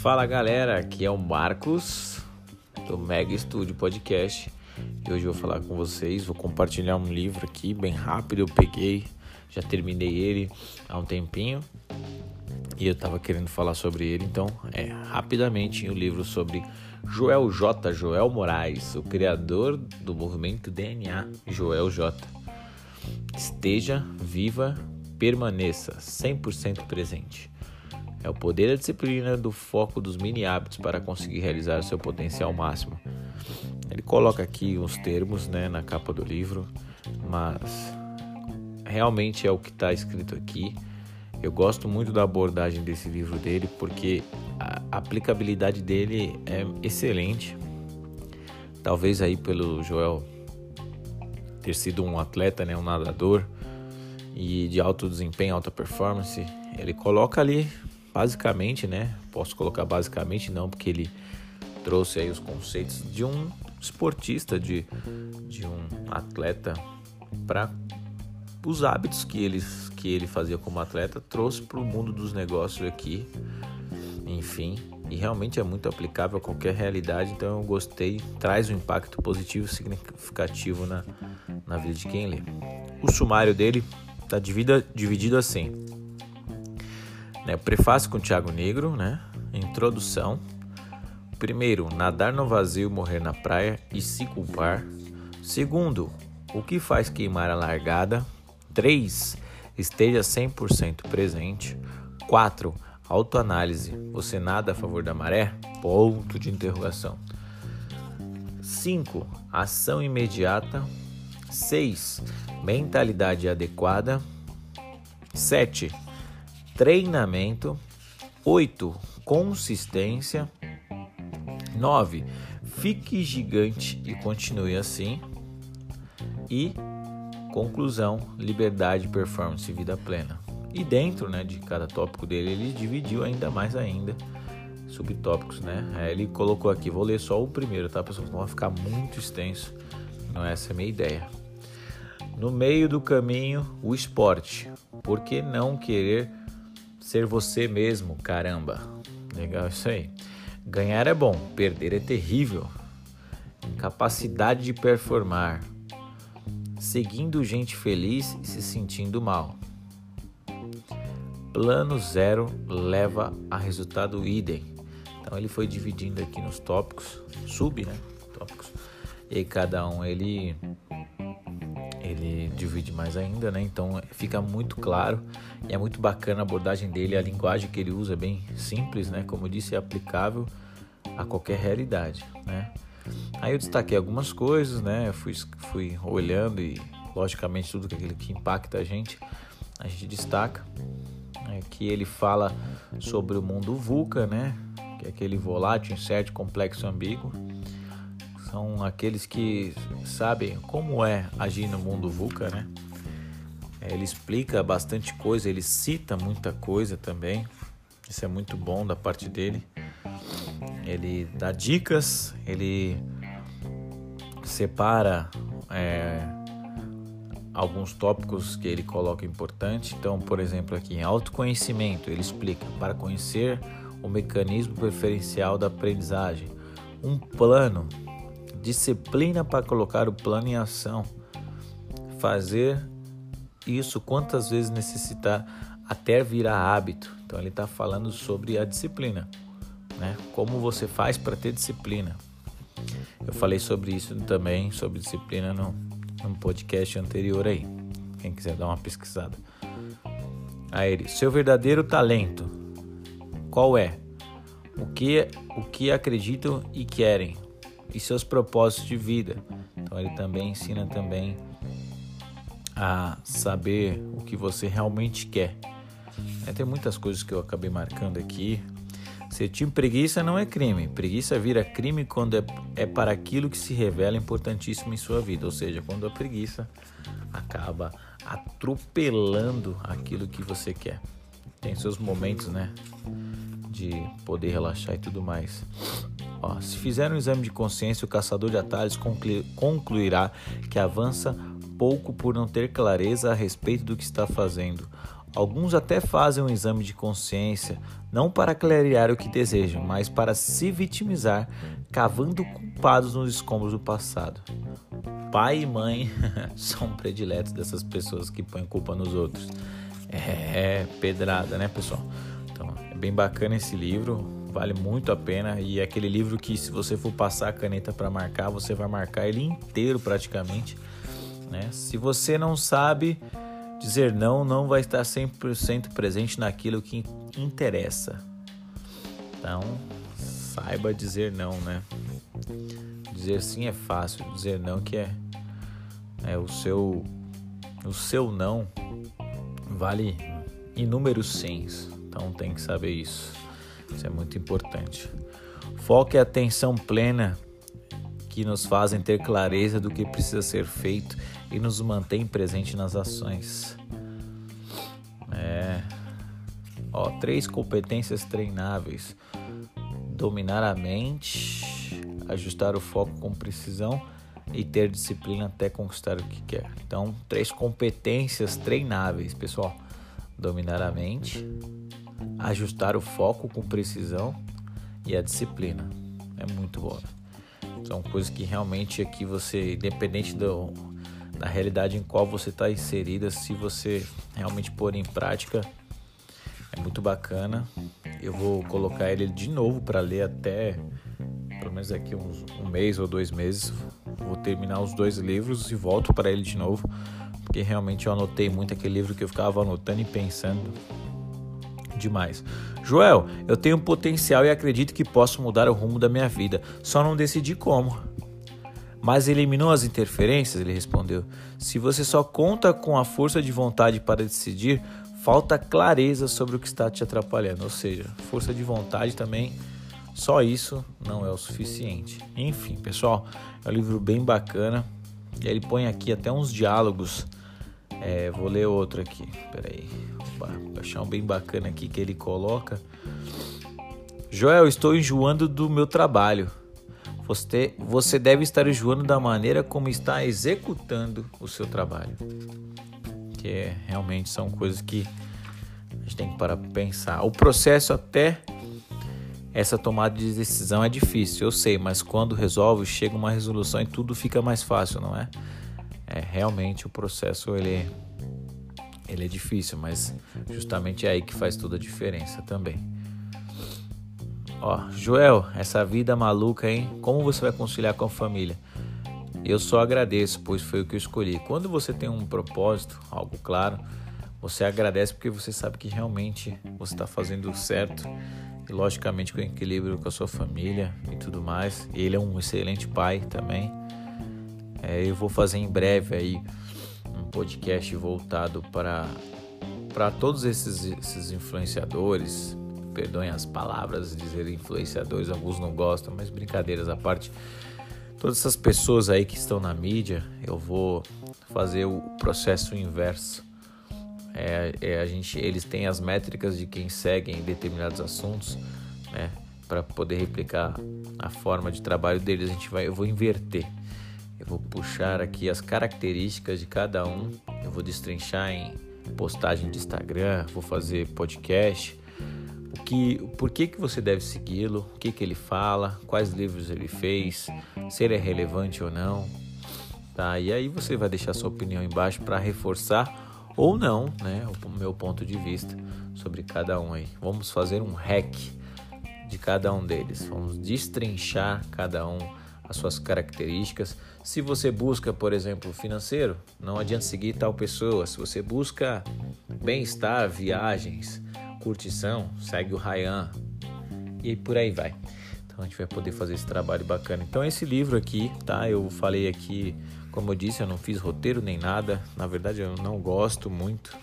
Fala galera, aqui é o Marcos do Mega Studio Podcast e hoje eu vou falar com vocês. Vou compartilhar um livro aqui bem rápido. Eu peguei, já terminei ele há um tempinho e eu tava querendo falar sobre ele, então é rapidamente o um livro sobre Joel J. Joel Moraes, o criador do movimento DNA Joel J. Esteja viva, permaneça 100% presente. É o poder da disciplina do foco dos mini hábitos para conseguir realizar seu potencial máximo. Ele coloca aqui os termos né, na capa do livro, mas realmente é o que está escrito aqui. Eu gosto muito da abordagem desse livro dele porque a aplicabilidade dele é excelente. Talvez aí pelo Joel ter sido um atleta, né, um nadador e de alto desempenho, alta performance, ele coloca ali basicamente, né? Posso colocar basicamente não, porque ele trouxe aí os conceitos de um esportista, de, de um atleta para os hábitos que ele, que ele fazia como atleta, trouxe para o mundo dos negócios aqui, enfim, e realmente é muito aplicável a qualquer realidade, então eu gostei, traz um impacto positivo significativo na, na vida de quem lê. O sumário dele está dividido, dividido assim: né? Prefácio com Tiago Negro, né? Introdução. Primeiro, nadar no vazio, morrer na praia e se culpar. Segundo, o que faz queimar a largada. 3. Esteja 100% presente. 4. Autoanálise. Você nada a favor da maré? Ponto de interrogação. 5. Ação imediata. 6. Mentalidade adequada. 7 treinamento. 8. Consistência. 9. Fique gigante e continue assim. E conclusão, liberdade, performance e vida plena. E dentro né, de cada tópico dele, ele dividiu ainda mais ainda subtópicos, né? ele colocou aqui, vou ler só o primeiro, tá, pessoal? Não vai ficar muito extenso. Não é essa a minha ideia. No meio do caminho, o esporte. Por que não querer ser você mesmo, caramba. Legal isso aí. Ganhar é bom, perder é terrível. Incapacidade de performar. Seguindo gente feliz e se sentindo mal. Plano zero leva a resultado idem. Então ele foi dividindo aqui nos tópicos, sub, né? Tópicos. E cada um ele divide mais ainda, né? Então fica muito claro e é muito bacana a abordagem dele, a linguagem que ele usa é bem simples, né? Como eu disse, é aplicável a qualquer realidade, né? Aí eu destaquei algumas coisas, né? Fui, fui olhando e, logicamente, tudo aquilo que impacta a gente, a gente destaca. Né? Que ele fala sobre o mundo VUCA, né? Que é aquele volátil, incerto, complexo, ambíguo são aqueles que sabem como é agir no mundo VUCA, né? Ele explica bastante coisa, ele cita muita coisa também. Isso é muito bom da parte dele. Ele dá dicas, ele separa é, alguns tópicos que ele coloca importante. Então, por exemplo, aqui em autoconhecimento, ele explica para conhecer o mecanismo preferencial da aprendizagem, um plano disciplina para colocar o plano em ação, fazer isso quantas vezes necessitar até virar hábito. Então ele está falando sobre a disciplina, né? Como você faz para ter disciplina. Eu falei sobre isso também, sobre disciplina no, no podcast anterior aí. Quem quiser dar uma pesquisada. Aí ele, seu verdadeiro talento, qual é? O que, o que acreditam e querem? E seus propósitos de vida. Então ele também ensina também a saber o que você realmente quer. É, tem muitas coisas que eu acabei marcando aqui. Ser time preguiça não é crime. Preguiça vira crime quando é, é para aquilo que se revela importantíssimo em sua vida. Ou seja, quando a preguiça acaba atropelando aquilo que você quer. Tem seus momentos, né? De poder relaxar e tudo mais. Ó, se fizer um exame de consciência, o caçador de atalhos concluirá que avança pouco por não ter clareza a respeito do que está fazendo. Alguns até fazem um exame de consciência, não para clarear o que desejam, mas para se vitimizar, cavando culpados nos escombros do passado. Pai e mãe são prediletos dessas pessoas que põem culpa nos outros. É pedrada, né, pessoal? Então, é bem bacana esse livro, vale muito a pena e é aquele livro que se você for passar a caneta para marcar, você vai marcar ele inteiro praticamente, né? Se você não sabe Dizer não não vai estar 100% presente naquilo que interessa. Então, saiba dizer não, né? Dizer sim é fácil, dizer não que é é o seu o seu não vale inúmeros sims. Então tem que saber isso. Isso é muito importante. Foco e atenção plena que nos fazem ter clareza do que precisa ser feito e nos mantém presente nas ações. É. Ó, três competências treináveis: dominar a mente, ajustar o foco com precisão e ter disciplina até conquistar o que quer. Então, três competências treináveis, pessoal: dominar a mente, ajustar o foco com precisão e a disciplina. É muito bom. São coisas que realmente aqui você, independente do, da realidade em qual você está inserida, se você realmente pôr em prática, é muito bacana. Eu vou colocar ele de novo para ler até pelo menos daqui uns, um mês ou dois meses. Vou terminar os dois livros e volto para ele de novo, porque realmente eu anotei muito aquele livro que eu ficava anotando e pensando demais. Joel, eu tenho potencial e acredito que posso mudar o rumo da minha vida, só não decidi como. Mas eliminou as interferências? Ele respondeu. Se você só conta com a força de vontade para decidir, falta clareza sobre o que está te atrapalhando. Ou seja, força de vontade também, só isso não é o suficiente. Enfim, pessoal, é um livro bem bacana. Ele põe aqui até uns diálogos. É, vou ler outro aqui. Peraí. Opa, achar um bem bacana aqui que ele coloca. Joel, estou enjoando do meu trabalho. Você, você deve estar enjoando da maneira como está executando o seu trabalho. Que é, realmente são coisas que a gente tem que parar para pensar. O processo até essa tomada de decisão é difícil, eu sei, mas quando resolve, chega uma resolução e tudo fica mais fácil, não é? É realmente o processo ele ele é difícil, mas justamente é aí que faz toda a diferença também. Ó, Joel, essa vida maluca, hein? Como você vai conciliar com a família? Eu só agradeço, pois foi o que eu escolhi. Quando você tem um propósito, algo claro, você agradece porque você sabe que realmente você está fazendo certo e logicamente com equilíbrio com a sua família e tudo mais. Ele é um excelente pai também. É, eu vou fazer em breve aí um podcast voltado para para todos esses, esses influenciadores, perdoem as palavras, dizer influenciadores, alguns não gostam, mas brincadeiras à parte. Todas essas pessoas aí que estão na mídia, eu vou fazer o processo inverso. É, é, a gente, eles têm as métricas de quem segue em determinados assuntos, né? Para poder replicar a forma de trabalho deles, a gente vai, eu vou inverter. Eu vou puxar aqui as características de cada um. Eu vou destrinchar em postagem de Instagram, vou fazer podcast, o que, por que, que você deve segui-lo, o que, que ele fala, quais livros ele fez, se ele é relevante ou não. Tá? E aí você vai deixar sua opinião embaixo para reforçar ou não né, o meu ponto de vista sobre cada um aí. Vamos fazer um hack de cada um deles. Vamos destrinchar cada um as suas características. Se você busca, por exemplo, financeiro, não adianta seguir tal pessoa. Se você busca bem-estar, viagens, curtição, segue o Ryan e por aí vai. Então a gente vai poder fazer esse trabalho bacana. Então esse livro aqui, tá? Eu falei aqui, como eu disse, eu não fiz roteiro nem nada. Na verdade eu não gosto muito,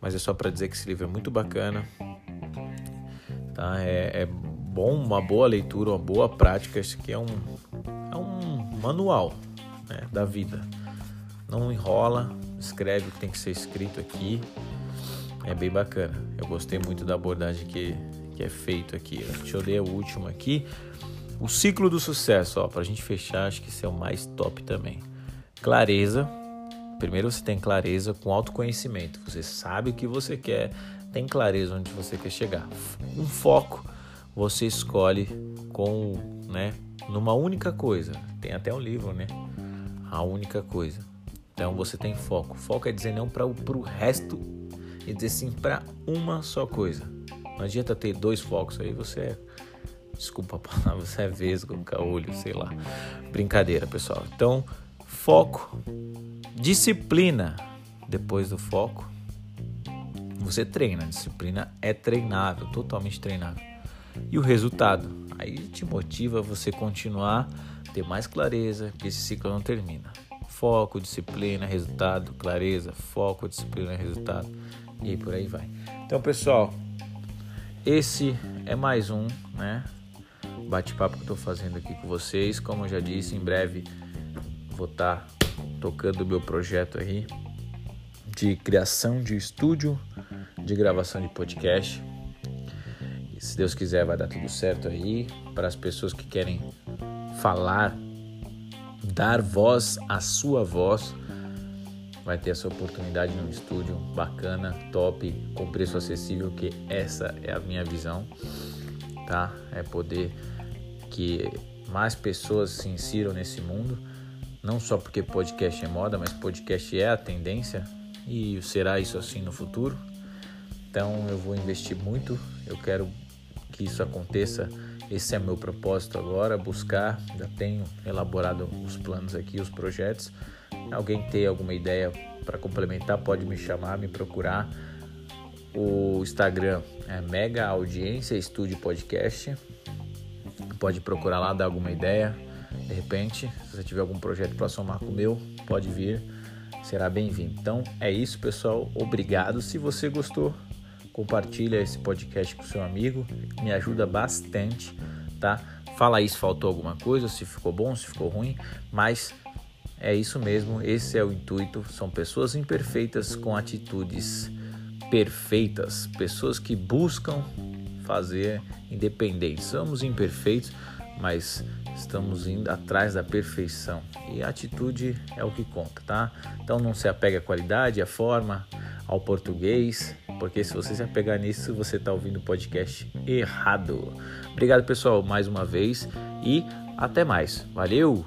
mas é só para dizer que esse livro é muito bacana. Tá? É, é bom, uma boa leitura, uma boa prática. Isso aqui é um, é um manual né, da vida. Não enrola, escreve o que tem que ser escrito aqui é bem bacana. Eu gostei muito da abordagem que, que é feito aqui. Deixa eu ler o último aqui. O ciclo do sucesso, ó, pra gente fechar, acho que esse é o mais top também. Clareza, Primeiro você tem clareza com autoconhecimento. Você sabe o que você quer, tem clareza onde você quer chegar. Um foco você escolhe com, né, numa única coisa. Tem até um livro, né? A única coisa. Então você tem foco. Foco é dizer não para o resto e dizer sim para uma só coisa. Não adianta ter dois focos aí, você é. Desculpa a palavra, você é vesgo, caolho, sei lá. Brincadeira, pessoal. Então, foco, disciplina. Depois do foco, você treina. Disciplina é treinável, totalmente treinável. E o resultado? Aí te motiva você continuar, ter mais clareza, que esse ciclo não termina. Foco, disciplina, resultado, clareza, foco, disciplina, resultado. E por aí vai. Então, pessoal, esse é mais um, né? Bate-papo que eu tô fazendo aqui com vocês. Como eu já disse, em breve vou estar tá tocando o meu projeto aí de criação de estúdio de gravação de podcast. Se Deus quiser, vai dar tudo certo aí. Para as pessoas que querem falar, dar voz à sua voz, vai ter essa oportunidade num estúdio bacana, top, com preço acessível, que essa é a minha visão, tá? É poder que mais pessoas se insiram nesse mundo, não só porque podcast é moda, mas podcast é a tendência e será isso assim no futuro. Então eu vou investir muito, eu quero que isso aconteça. Esse é meu propósito agora, buscar. Já tenho elaborado os planos aqui, os projetos. Alguém tem alguma ideia para complementar, pode me chamar, me procurar. O Instagram é Mega Audiência Estúdio Podcast. Pode procurar lá, dar alguma ideia. De repente, se você tiver algum projeto para somar com o meu, pode vir será bem-vindo. Então é isso, pessoal. Obrigado. Se você gostou, compartilha esse podcast com seu amigo, me ajuda bastante, tá? Fala aí se faltou alguma coisa, se ficou bom, se ficou ruim, mas é isso mesmo, esse é o intuito. São pessoas imperfeitas com atitudes perfeitas, pessoas que buscam fazer independente. Somos imperfeitos, mas estamos indo atrás da perfeição e a atitude é o que conta, tá? Então não se apega à qualidade, à forma, ao português, porque se você se apegar nisso, você está ouvindo o podcast errado. Obrigado, pessoal, mais uma vez e até mais. Valeu!